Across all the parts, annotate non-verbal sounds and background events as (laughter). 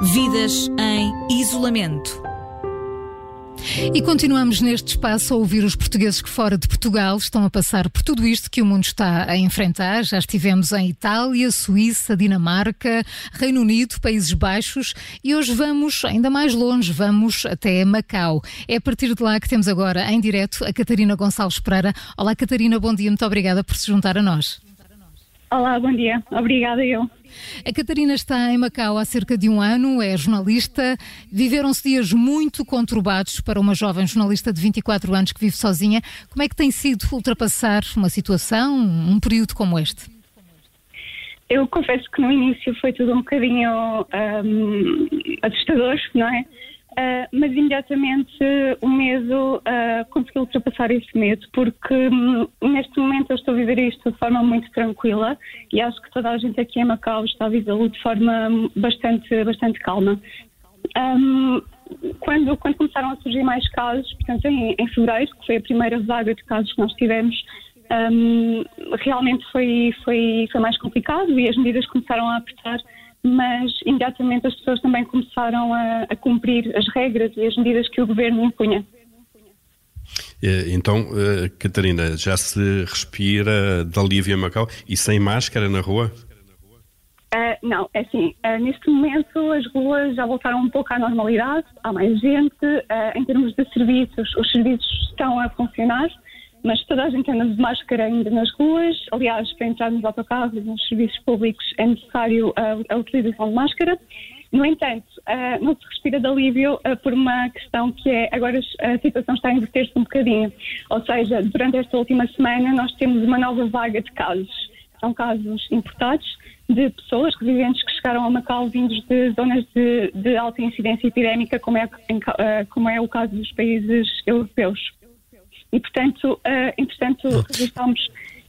Vidas em isolamento. E continuamos neste espaço a ouvir os portugueses que fora de Portugal estão a passar por tudo isto que o mundo está a enfrentar. Já estivemos em Itália, Suíça, Dinamarca, Reino Unido, Países Baixos e hoje vamos ainda mais longe, vamos até Macau. É a partir de lá que temos agora em direto a Catarina Gonçalves Pereira. Olá Catarina, bom dia, muito obrigada por se juntar a nós. Olá, bom dia. Obrigada eu. A Catarina está em Macau há cerca de um ano, é jornalista. Viveram-se dias muito conturbados para uma jovem jornalista de 24 anos que vive sozinha. Como é que tem sido ultrapassar uma situação, um período como este? Eu confesso que no início foi tudo um bocadinho um, assustador, não é? Uh, mas imediatamente o medo uh, conseguiu ultrapassar esse medo, porque um, neste momento eu estou a viver isto de forma muito tranquila e acho que toda a gente aqui em Macau está a vivê-lo de forma bastante, bastante calma. Um, quando, quando, começaram a surgir mais casos, portanto em, em fevereiro, que foi a primeira vaga de casos que nós tivemos, um, realmente foi, foi, foi mais complicado e as medidas começaram a apertar mas imediatamente as pessoas também começaram a, a cumprir as regras e as medidas que o governo impunha. Eh, então, eh, Catarina, já se respira de alívio em Macau e sem máscara na rua? Uh, não, é assim, uh, neste momento as ruas já voltaram um pouco à normalidade, há mais gente, uh, em termos de serviços, os serviços estão a funcionar, mas toda a gente anda de máscara ainda nas ruas. Aliás, para entrar nos autocarros e nos serviços públicos é necessário a, a utilização de máscara. No entanto, uh, não se respira de alívio uh, por uma questão que é agora a situação está a inverter-se um bocadinho. Ou seja, durante esta última semana nós temos uma nova vaga de casos. São casos importados de pessoas residentes que chegaram a Macau vindos de zonas de, de alta incidência epidémica, como é, em, uh, como é o caso dos países europeus e, portanto, uh, entretanto, registramos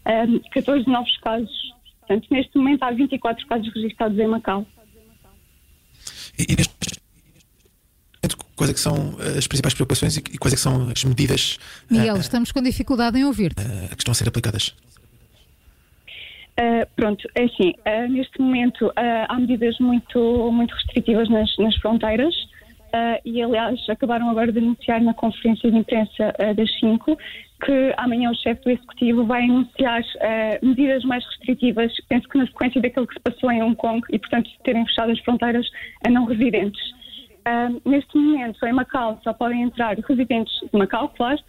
um, eh, 14 novos casos. Portanto, neste momento há 24 casos registrados em Macau. E, e neste quais é que são as principais preocupações e quais é que são as medidas Miguel, uh, estamos com dificuldade em ouvir-te. Uh, que estão a ser aplicadas. Uh, pronto, é assim, uh, neste momento uh, há medidas muito, muito restritivas nas, nas fronteiras. Uh, e, aliás, acabaram agora de anunciar na conferência de imprensa uh, das 5 que amanhã o chefe do Executivo vai anunciar uh, medidas mais restritivas, penso que na sequência daquilo que se passou em Hong Kong e, portanto, terem fechado as fronteiras a não residentes. neste momento, em Macau, só podem entrar residentes de Macau, claro,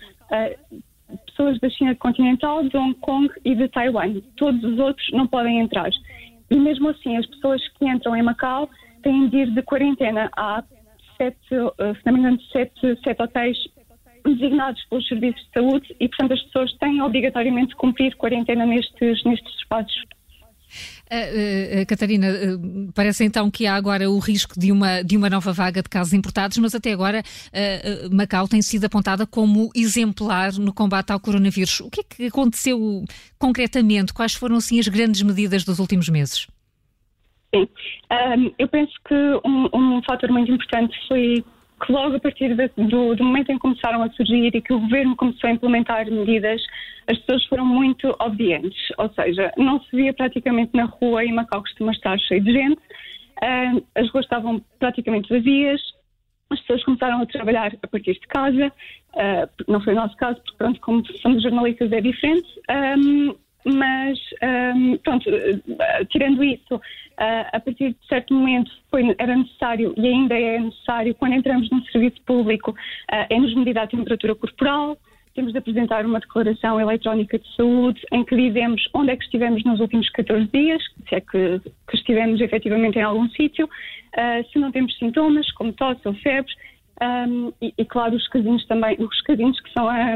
pessoas da China continental, de Hong Kong e de Taiwan. Todos os outros não podem entrar. E mesmo assim, as pessoas que entram em Macau têm de ir de quarentena. Há sete, eh, se não me engano, sete, sete hotéis designados pelos serviços de saúde e, portanto, as pessoas têm obrigatoriamente de cumprir quarentena nestes, nestes espaços. Uh, uh, Catarina, uh, parece então que há agora o risco de uma, de uma nova vaga de casos importados, mas até agora Macau tem sido apontada como exemplar no combate ao coronavírus. O que é que aconteceu concretamente? Quais foram, assim, as grandes medidas dos últimos meses? Sim. Um, eu penso que um, um fator muito importante foi que logo a partir de, do, do, momento em que começaram a surgir e que o governo começou a implementar medidas, as pessoas foram muito obedientes. Ou seja, não se via praticamente na rua e Macau costuma estar cheio de gente, as ruas estavam praticamente vazias, as pessoas começaram a trabalhar a partir de casa, uh, não foi o nosso caso, porque pronto, como somos jornalistas é diferente. Um, mas, um, pronto, uh, tirando isso, uh, a partir de certo momento foi, era necessário e ainda é necessário, quando entramos num serviço público, uh, é-nos medida a temperatura corporal, temos de apresentar uma declaração eletrónica de saúde em que dizemos onde é que estivemos nos últimos 14 dias, se é que, que estivemos efetivamente em algum sítio, uh, se não temos sintomas, como tosse ou febre, um, e, e, claro, os casinos também, os casinos que são a,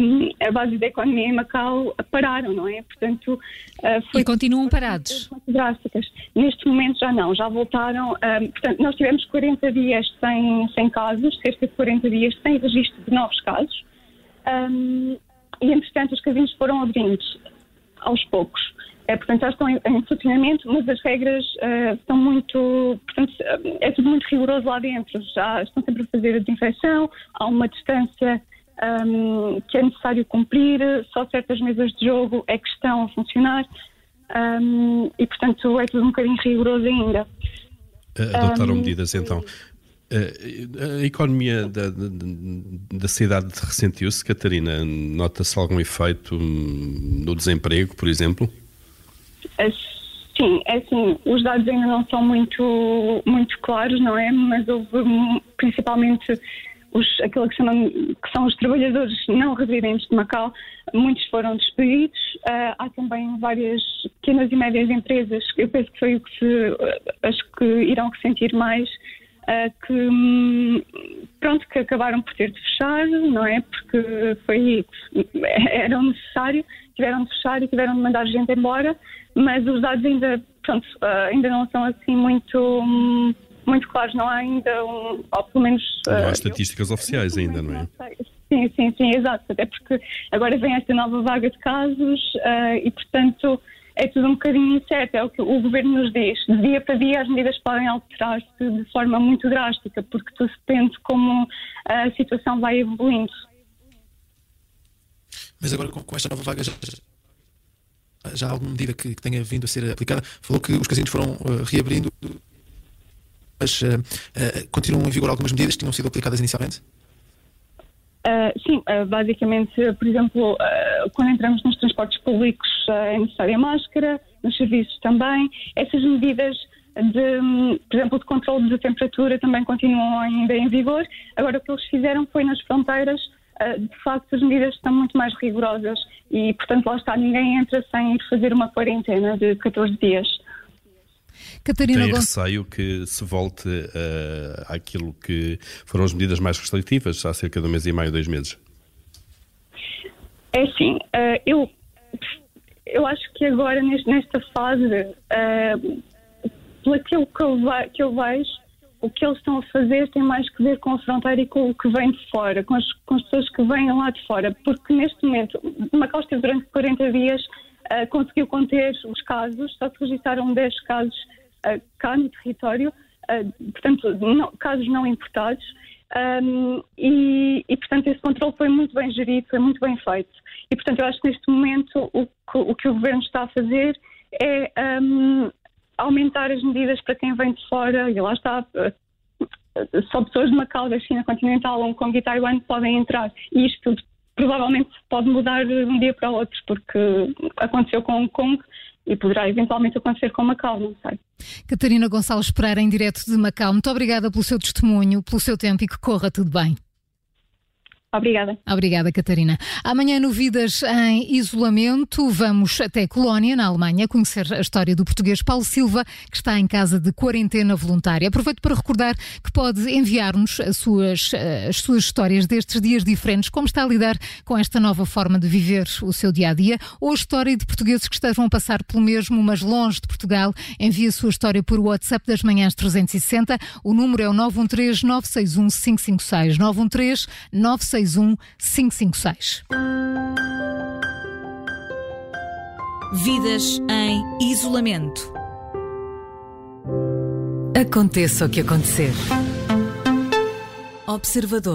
a, base da economia em Macau pararam, não é? Portanto, uh, foi e continuam parados? Drásticas. Neste momento já não, já voltaram. Um, portanto, nós tivemos 40 dias sem, sem casos, cerca de 40 dias sem registro de novos casos. Um, e, entretanto, os casinos foram abrindo aos poucos. É, portanto, já estão em, em, funcionamento, mas as regras uh, estão muito. Portanto, é tudo muito rigoroso lá dentro. Já estão sempre a fazer a desinfecção, há uma distância um, que é necessário cumprir, só certas mesas de jogo é que estão a funcionar um, e, portanto, é tudo um bocadinho rigoroso ainda. Adotaram um, medidas então. A economia da, da, da cidade ressentiu-se, Catarina? Nota-se algum efeito no desemprego, por exemplo? Sim, é assim, os dados ainda não são muito, muito claros, não é? Mas houve principalmente os, aquilo que, chamam, que são os trabalhadores não residentes de Macau, muitos foram despedidos. Uh, há também várias pequenas e médias empresas, eu penso que foi o que se, as que irão ressentir mais, uh, que hum, pronto, que acabaram por ter de fechar, não é? Porque foi, (laughs) era necessário, tiveram de fechar e tiveram de mandar gente embora mas os dados ainda, pronto, uh, ainda não são assim muito, muito claros, não há ainda um, ou pelo menos... Não há estatísticas eu, oficiais ainda, não é? Sim, sim, sim, exato, até porque agora vem esta nova vaga de casos uh, e, portanto, é tudo um bocadinho incerto, é o que o governo nos diz. De dia para dia as medidas podem alterar-se de forma muito drástica, porque tudo depende como a situação vai evoluindo. Mas agora com, esta nova vaga já, já há alguma medida que, que, tenha vindo a ser aplicada? Falou que os casinos foram uh, reabrindo, mas uh, uh, continuam em vigor algumas medidas que tinham sido aplicadas inicialmente? sim, basicamente, por exemplo, quando entramos nos transportes públicos é necessária máscara, nos serviços também. Essas medidas de, hum, por exemplo, de controle da temperatura também continuam ainda em vigor. Agora, o que eles fizeram foi nas fronteiras ah, de facto as medidas estão muito mais rigorosas e, portanto, lá está, ninguém entra sem ir fazer uma quarentena de 14 dias. Catarina Tem receio que se volte uh, àquilo que foram as medidas mais restritivas há cerca de um mês e meio, dois meses? É assim, uh, eu, eu acho que agora, nesta fase, uh, pelo que eu, que eu vejo, o que eles estão a fazer tem mais que ver com a fronteira e com o que vem de fora, com as, com as pessoas que vêm lá de fora, porque neste momento, Macau esteve durante 40 dias, uh, conseguiu conter os casos, só se registraram 10 casos uh, cá no território, uh, portanto, não, casos não importados, um, e, e, portanto, esse controle foi muito bem gerido, foi muito bem feito. E, portanto, eu acho que neste momento o que o, que o governo está a fazer é um, aumentar as medidas para quem vem de fora, e lá está, eh, só pessoas de Macau, da China continental, Hong Kong e Taiwan podem entrar. E isto provavelmente pode mudar de um dia para o outro, porque aconteceu com Hong Kong e poderá eventualmente acontecer com Macau, não sei. Catarina Gonçalves Pereira, em direto de Macau, muito obrigada pelo seu testemunho, pelo seu tempo e que corra tudo bem. Obrigada. Obrigada, Catarina. Amanhã, no Vidas em Isolamento, vamos até Colónia, na Alemanha, conhecer a história do português Paulo Silva, que está em casa de quarentena voluntária. Aproveito para recordar que pode enviar-nos as suas, eh, as suas histórias destes dias diferentes, como está a lidar com esta nova forma de viver o seu dia a dia, ou a história de portugueses que estejam a passar pelo mesmo, mas longe de Portugal. Envie a sua história por WhatsApp das manhãs 360. O número é o 913 961 556. 913 961 661 556. Vidas em isolamento. Aconteça o que acontecer. Observador.